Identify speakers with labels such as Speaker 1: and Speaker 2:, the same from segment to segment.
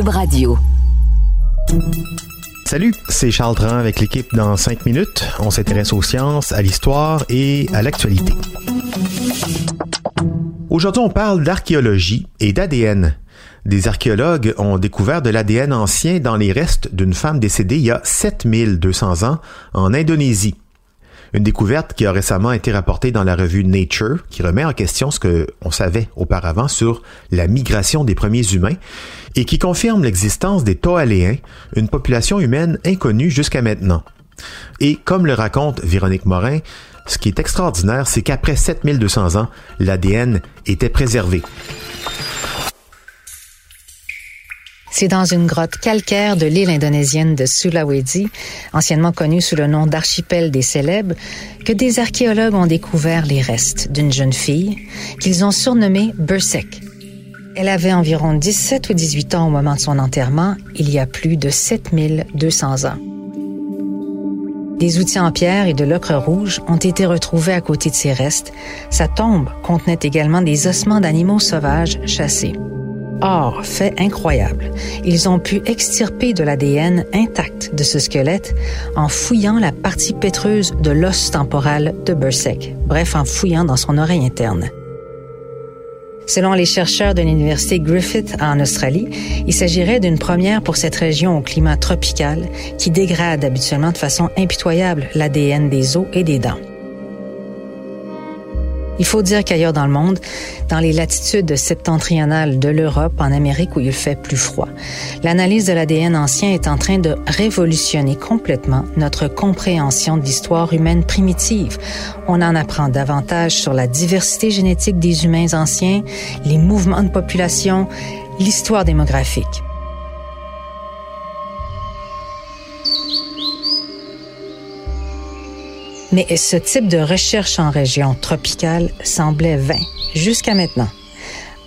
Speaker 1: Radio.
Speaker 2: Salut, c'est Charles Tran avec l'équipe dans 5 minutes. On s'intéresse aux sciences, à l'histoire et à l'actualité. Aujourd'hui, on parle d'archéologie et d'ADN. Des archéologues ont découvert de l'ADN ancien dans les restes d'une femme décédée il y a 7200 ans en Indonésie. Une découverte qui a récemment été rapportée dans la revue Nature, qui remet en question ce que on savait auparavant sur la migration des premiers humains et qui confirme l'existence des Toaléens, une population humaine inconnue jusqu'à maintenant. Et comme le raconte Véronique Morin, ce qui est extraordinaire, c'est qu'après 7200 ans, l'ADN était préservé.
Speaker 3: C'est dans une grotte calcaire de l'île indonésienne de Sulawesi, anciennement connue sous le nom d'archipel des célèbres, que des archéologues ont découvert les restes d'une jeune fille qu'ils ont surnommée Bursek. Elle avait environ 17 ou 18 ans au moment de son enterrement, il y a plus de 7200 ans. Des outils en pierre et de l'ocre rouge ont été retrouvés à côté de ses restes. Sa tombe contenait également des ossements d'animaux sauvages chassés. Or, fait incroyable, ils ont pu extirper de l'ADN intact de ce squelette en fouillant la partie pétreuse de l'os temporal de Bursek, bref, en fouillant dans son oreille interne. Selon les chercheurs de l'Université Griffith en Australie, il s'agirait d'une première pour cette région au climat tropical qui dégrade habituellement de façon impitoyable l'ADN des os et des dents. Il faut dire qu'ailleurs dans le monde, dans les latitudes septentrionales de l'Europe, en Amérique où il fait plus froid, l'analyse de l'ADN ancien est en train de révolutionner complètement notre compréhension de l'histoire humaine primitive. On en apprend davantage sur la diversité génétique des humains anciens, les mouvements de population, l'histoire démographique. Mais ce type de recherche en région tropicale semblait vain jusqu'à maintenant.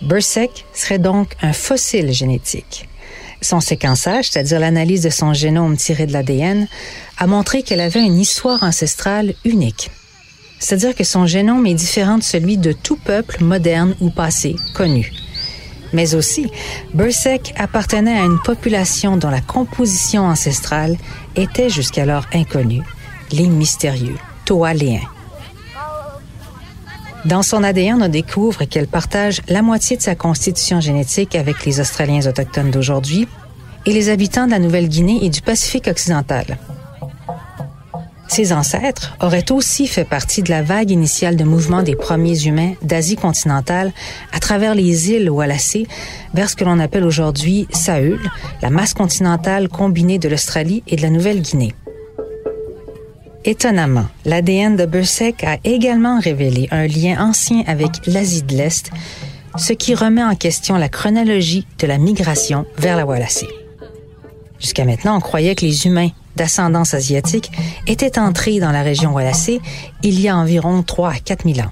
Speaker 3: Bursek serait donc un fossile génétique. Son séquençage, c'est-à-dire l'analyse de son génome tiré de l'ADN, a montré qu'elle avait une histoire ancestrale unique. C'est-à-dire que son génome est différent de celui de tout peuple moderne ou passé connu. Mais aussi, Bursek appartenait à une population dont la composition ancestrale était jusqu'alors inconnue, les mystérieux. Dans son ADN, on découvre qu'elle partage la moitié de sa constitution génétique avec les Australiens autochtones d'aujourd'hui et les habitants de la Nouvelle-Guinée et du Pacifique occidental. Ses ancêtres auraient aussi fait partie de la vague initiale de mouvement des premiers humains d'Asie continentale à travers les îles Wallacé vers ce que l'on appelle aujourd'hui Saül, la masse continentale combinée de l'Australie et de la Nouvelle-Guinée. Étonnamment, l'ADN de Bursek a également révélé un lien ancien avec l'Asie de l'Est, ce qui remet en question la chronologie de la migration vers la Wallacée. Jusqu'à maintenant, on croyait que les humains d'ascendance asiatique étaient entrés dans la région Wallacée il y a environ 3 à 4 000 ans.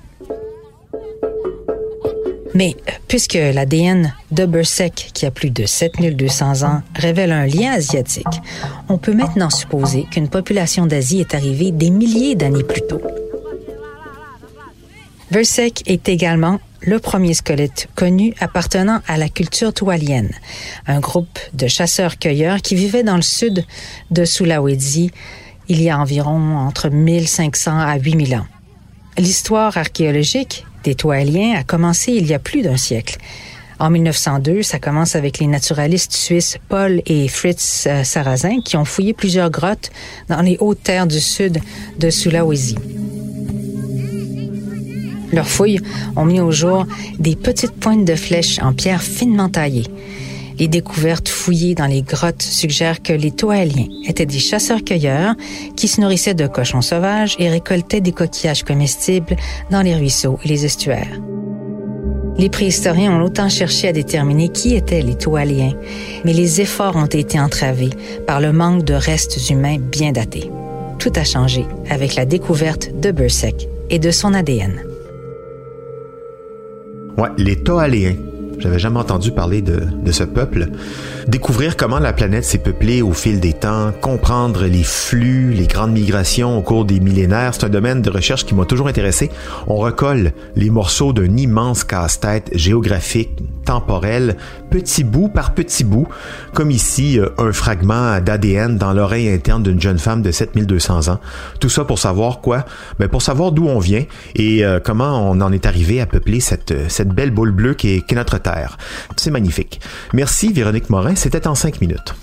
Speaker 3: Mais euh, puisque l'ADN de Bursek, qui a plus de 7200 ans, révèle un lien asiatique, on peut maintenant supposer qu'une population d'Asie est arrivée des milliers d'années plus tôt. Bursek est également le premier squelette connu appartenant à la culture toualienne, un groupe de chasseurs-cueilleurs qui vivait dans le sud de Sulawesi il y a environ entre 1500 à 8000 ans. L'histoire archéologique des Toiliens a commencé il y a plus d'un siècle. En 1902, ça commence avec les naturalistes suisses Paul et Fritz euh, Sarrazin qui ont fouillé plusieurs grottes dans les hautes terres du sud de Sulawesi. Leurs fouilles ont mis au jour des petites pointes de flèches en pierre finement taillées. Les découvertes fouillées dans les grottes suggèrent que les Toaliens étaient des chasseurs-cueilleurs qui se nourrissaient de cochons sauvages et récoltaient des coquillages comestibles dans les ruisseaux et les estuaires. Les préhistoriens ont longtemps cherché à déterminer qui étaient les Toaliens, mais les efforts ont été entravés par le manque de restes humains bien datés. Tout a changé avec la découverte de Bursek et de son ADN.
Speaker 2: Les. J'avais jamais entendu parler de, de, ce peuple. Découvrir comment la planète s'est peuplée au fil des temps, comprendre les flux, les grandes migrations au cours des millénaires, c'est un domaine de recherche qui m'a toujours intéressé. On recolle les morceaux d'un immense casse-tête géographique, temporel, petit bout par petit bout, comme ici euh, un fragment d'ADN dans l'oreille interne d'une jeune femme de 7200 ans. Tout ça pour savoir quoi? Ben pour savoir d'où on vient et euh, comment on en est arrivé à peupler cette, cette belle boule bleue qui est, est notre Terre. C'est magnifique. Merci Véronique Morin, c'était en cinq minutes.